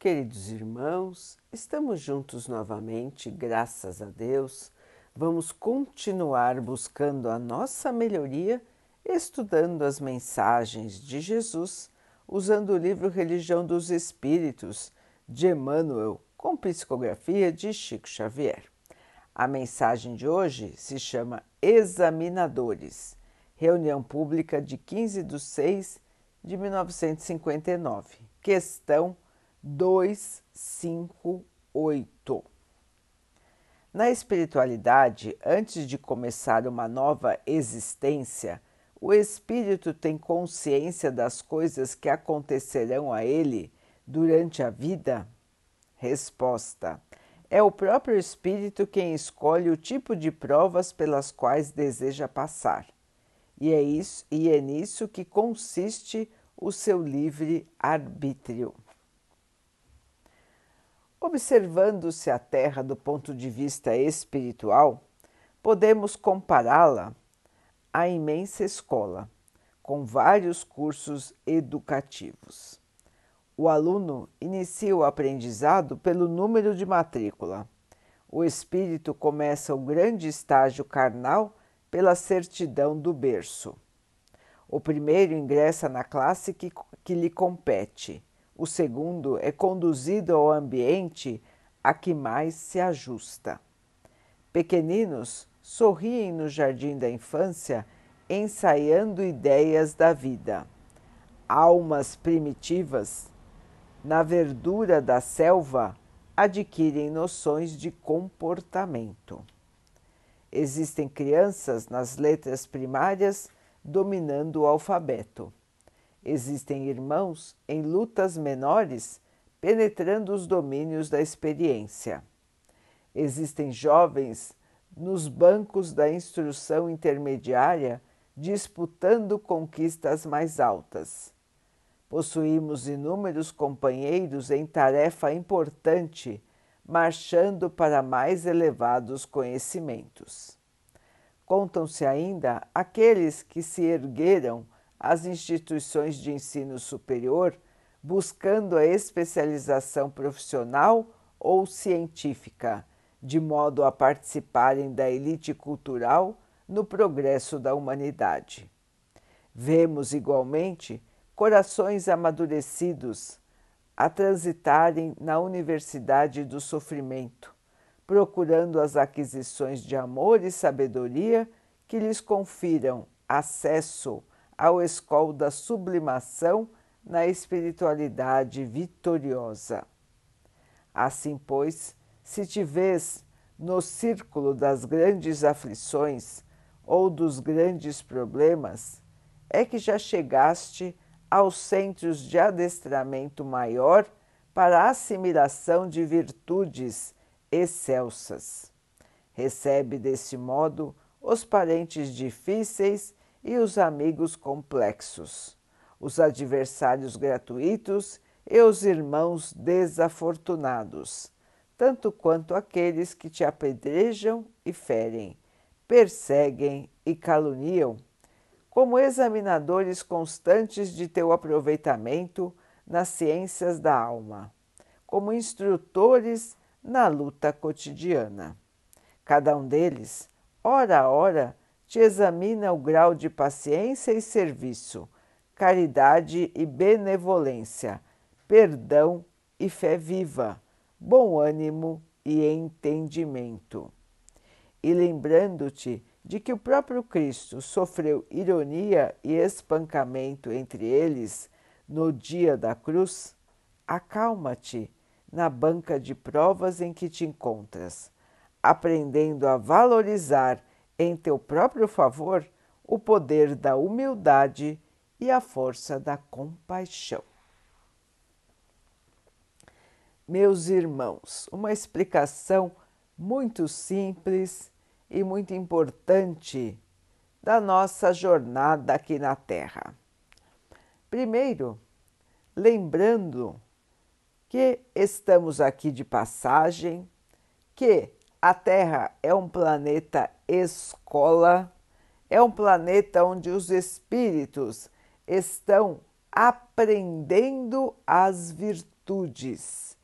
Queridos irmãos, estamos juntos novamente, graças a Deus. Vamos continuar buscando a nossa melhoria, estudando as mensagens de Jesus, usando o livro Religião dos Espíritos de Emmanuel, com psicografia de Chico Xavier. A mensagem de hoje se chama Examinadores, reunião pública de 15 de 6 de 1959, questão 258. Na espiritualidade, antes de começar uma nova existência, o espírito tem consciência das coisas que acontecerão a ele durante a vida? Resposta: É o próprio espírito quem escolhe o tipo de provas pelas quais deseja passar. E é isso e é nisso que consiste o seu livre arbítrio. Observando-se a Terra do ponto de vista espiritual, podemos compará-la à imensa escola, com vários cursos educativos. O aluno inicia o aprendizado pelo número de matrícula. O espírito começa o grande estágio carnal pela certidão do berço. O primeiro ingressa na classe que, que lhe compete o segundo é conduzido ao ambiente a que mais se ajusta. Pequeninos sorriem no jardim da infância, ensaiando ideias da vida. Almas primitivas, na verdura da selva, adquirem noções de comportamento. Existem crianças nas letras primárias dominando o alfabeto. Existem irmãos em lutas menores penetrando os domínios da experiência. Existem jovens nos bancos da instrução intermediária disputando conquistas mais altas. Possuímos inúmeros companheiros em tarefa importante, marchando para mais elevados conhecimentos. Contam-se ainda aqueles que se ergueram as instituições de ensino superior buscando a especialização profissional ou científica, de modo a participarem da elite cultural no progresso da humanidade. Vemos igualmente corações amadurecidos a transitarem na universidade do sofrimento, procurando as aquisições de amor e sabedoria que lhes confiram acesso ao escol da sublimação na espiritualidade vitoriosa. Assim, pois, se te vês no círculo das grandes aflições ou dos grandes problemas, é que já chegaste aos centros de adestramento maior para a assimilação de virtudes excelsas. Recebe desse modo os parentes difíceis e os amigos complexos, os adversários gratuitos e os irmãos desafortunados, tanto quanto aqueles que te apedrejam e ferem, perseguem e caluniam, como examinadores constantes de teu aproveitamento nas ciências da alma, como instrutores na luta cotidiana. Cada um deles, hora a hora, te examina o grau de paciência e serviço, caridade e benevolência, perdão e fé viva, bom ânimo e entendimento. E lembrando-te de que o próprio Cristo sofreu ironia e espancamento entre eles no dia da cruz, acalma-te na banca de provas em que te encontras, aprendendo a valorizar em teu próprio favor o poder da humildade e a força da compaixão. Meus irmãos, uma explicação muito simples e muito importante da nossa jornada aqui na Terra. Primeiro, lembrando que estamos aqui de passagem, que a Terra é um planeta escola, é um planeta onde os espíritos estão aprendendo as virtudes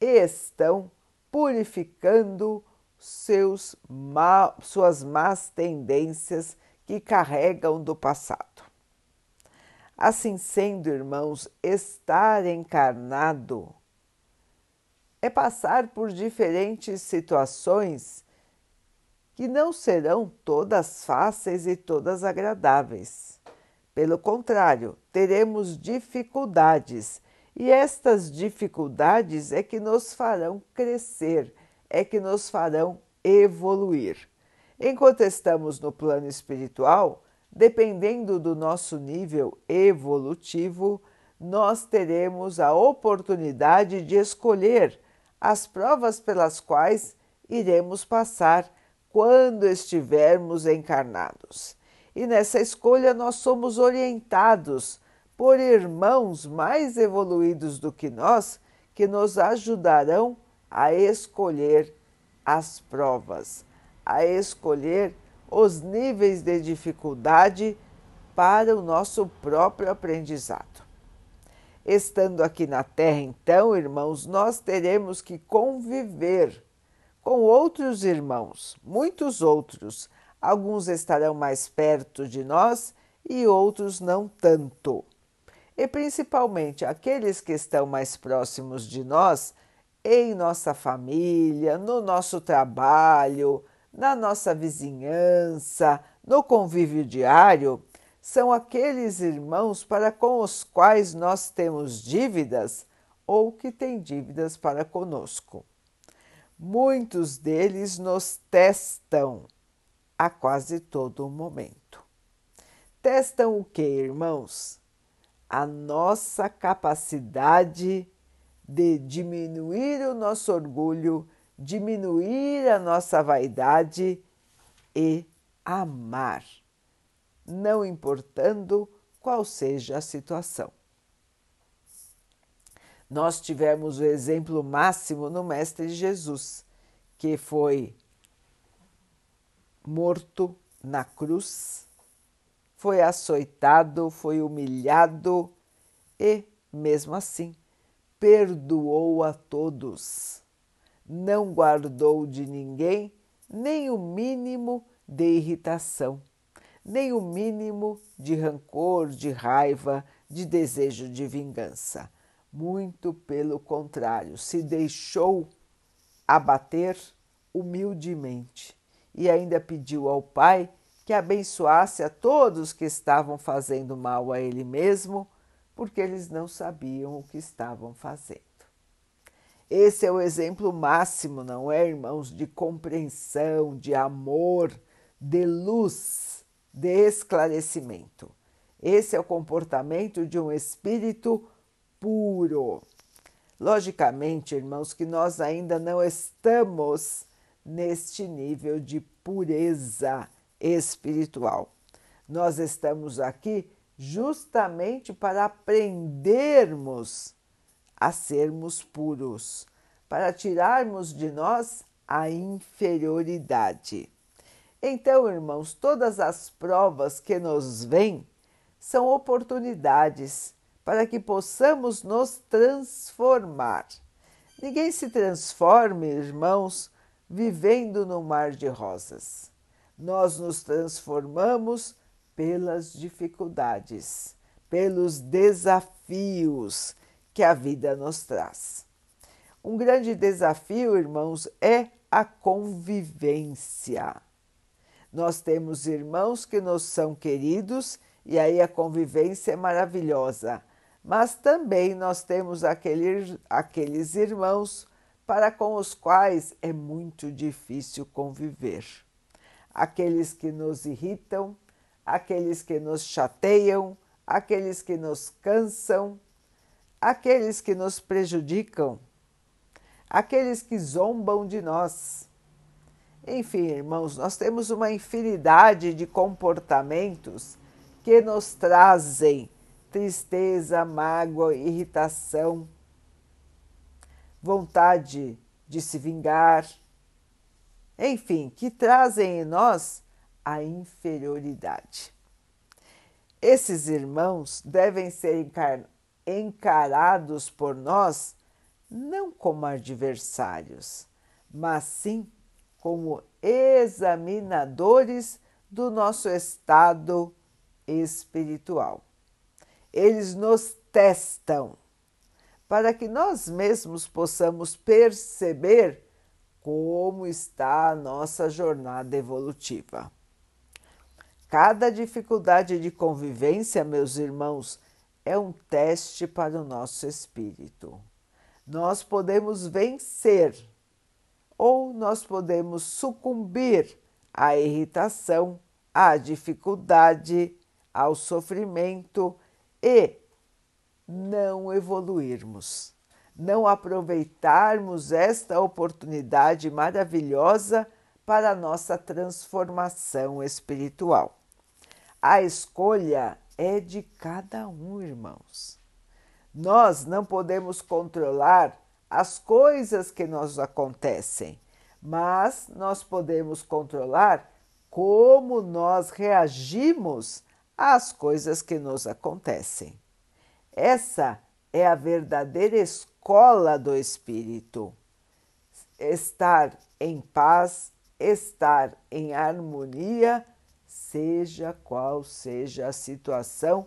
e estão purificando seus ma suas más tendências que carregam do passado. Assim sendo, irmãos, estar encarnado é passar por diferentes situações que não serão todas fáceis e todas agradáveis. Pelo contrário, teremos dificuldades e estas dificuldades é que nos farão crescer, é que nos farão evoluir. Enquanto estamos no plano espiritual, dependendo do nosso nível evolutivo, nós teremos a oportunidade de escolher as provas pelas quais iremos passar quando estivermos encarnados. E nessa escolha nós somos orientados por irmãos mais evoluídos do que nós que nos ajudarão a escolher as provas, a escolher os níveis de dificuldade para o nosso próprio aprendizado. Estando aqui na Terra, então, irmãos, nós teremos que conviver com outros irmãos, muitos outros. Alguns estarão mais perto de nós e outros não tanto. E principalmente aqueles que estão mais próximos de nós, em nossa família, no nosso trabalho, na nossa vizinhança, no convívio diário, são aqueles irmãos para com os quais nós temos dívidas ou que têm dívidas para conosco. Muitos deles nos testam a quase todo momento. Testam o que, irmãos? A nossa capacidade de diminuir o nosso orgulho diminuir a nossa vaidade e amar, não importando qual seja a situação. Nós tivemos o exemplo máximo no Mestre Jesus, que foi morto na cruz, foi açoitado, foi humilhado e, mesmo assim, perdoou a todos não guardou de ninguém nem o mínimo de irritação, nem o mínimo de rancor, de raiva, de desejo de vingança. Muito pelo contrário, se deixou abater humildemente e ainda pediu ao Pai que abençoasse a todos que estavam fazendo mal a ele mesmo, porque eles não sabiam o que estavam fazendo. Esse é o exemplo máximo, não é, irmãos, de compreensão, de amor, de luz, de esclarecimento. Esse é o comportamento de um espírito puro. Logicamente, irmãos, que nós ainda não estamos neste nível de pureza espiritual. Nós estamos aqui justamente para aprendermos a sermos puros, para tirarmos de nós a inferioridade. Então, irmãos, todas as provas que nos vêm são oportunidades para que possamos nos transformar. Ninguém se transforma, irmãos, vivendo no mar de rosas. Nós nos transformamos pelas dificuldades, pelos desafios que a vida nos traz. Um grande desafio, irmãos, é a convivência. Nós temos irmãos que nos são queridos e aí a convivência é maravilhosa, mas também nós temos aqueles, aqueles irmãos para com os quais é muito difícil conviver. Aqueles que nos irritam, aqueles que nos chateiam, aqueles que nos cansam, aqueles que nos prejudicam, aqueles que zombam de nós. Enfim, irmãos, nós temos uma infinidade de comportamentos que nos trazem tristeza, mágoa, irritação, vontade de se vingar, enfim, que trazem em nós a inferioridade. Esses irmãos devem ser encarados por nós não como adversários, mas sim como examinadores do nosso estado espiritual. Eles nos testam para que nós mesmos possamos perceber como está a nossa jornada evolutiva. Cada dificuldade de convivência, meus irmãos, é um teste para o nosso espírito. Nós podemos vencer ou nós podemos sucumbir à irritação, à dificuldade, ao sofrimento e não evoluirmos, não aproveitarmos esta oportunidade maravilhosa para a nossa transformação espiritual. A escolha é de cada um, irmãos. Nós não podemos controlar as coisas que nos acontecem, mas nós podemos controlar como nós reagimos às coisas que nos acontecem. Essa é a verdadeira escola do espírito. Estar em paz, estar em harmonia, seja qual seja a situação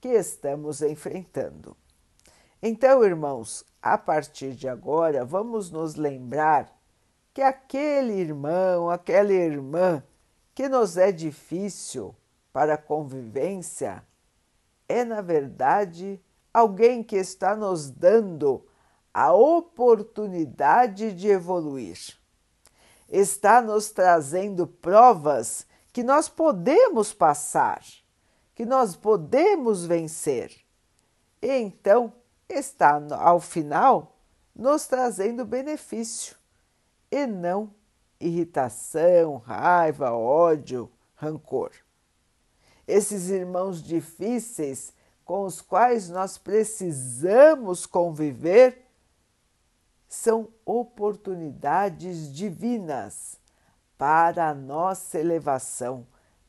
que estamos enfrentando. Então, irmãos, a partir de agora, vamos nos lembrar que aquele irmão, aquela irmã que nos é difícil para a convivência é, na verdade, alguém que está nos dando a oportunidade de evoluir. Está nos trazendo provas que nós podemos passar, que nós podemos vencer. E então está, ao final, nos trazendo benefício e não irritação, raiva, ódio, rancor. Esses irmãos difíceis com os quais nós precisamos conviver são oportunidades divinas para a nossa elevação,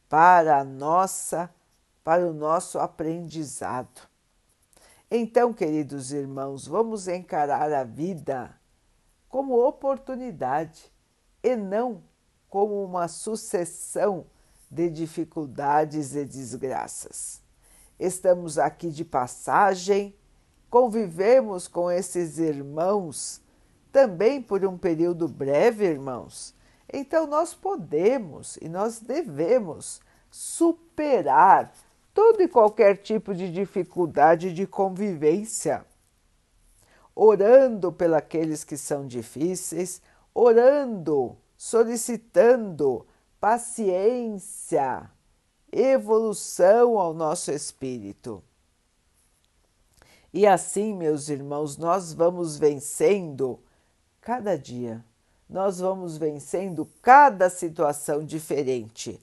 para a nossa para o nosso aprendizado. Então, queridos irmãos, vamos encarar a vida como oportunidade e não como uma sucessão de dificuldades e desgraças. Estamos aqui de passagem, convivemos com esses irmãos também por um período breve, irmãos. Então, nós podemos e nós devemos superar todo e qualquer tipo de dificuldade de convivência, orando pelos que são difíceis, orando, solicitando paciência, evolução ao nosso espírito. E assim, meus irmãos, nós vamos vencendo cada dia, nós vamos vencendo cada situação diferente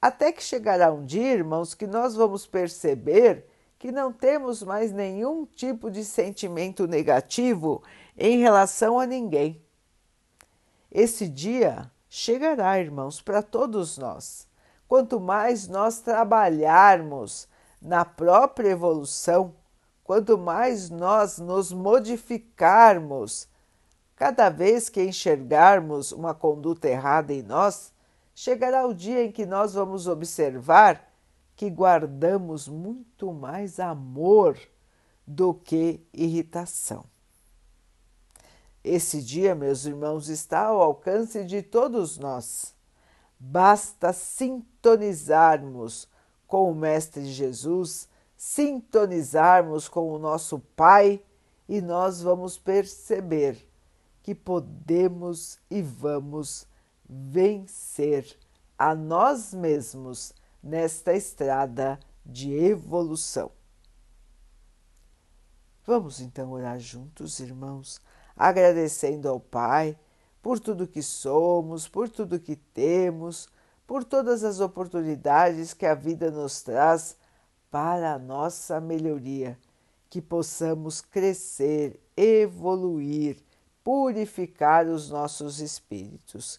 até que chegará um dia, irmãos, que nós vamos perceber que não temos mais nenhum tipo de sentimento negativo em relação a ninguém. Esse dia chegará, irmãos, para todos nós. Quanto mais nós trabalharmos na própria evolução, quanto mais nós nos modificarmos, cada vez que enxergarmos uma conduta errada em nós, chegará o dia em que nós vamos observar que guardamos muito mais amor do que irritação. Esse dia, meus irmãos, está ao alcance de todos nós. Basta sintonizarmos com o Mestre Jesus, sintonizarmos com o nosso Pai e nós vamos perceber que podemos e vamos vencer a nós mesmos nesta estrada de evolução. Vamos então orar juntos, irmãos, agradecendo ao Pai por tudo que somos, por tudo que temos, por todas as oportunidades que a vida nos traz para a nossa melhoria, que possamos crescer, evoluir, purificar os nossos espíritos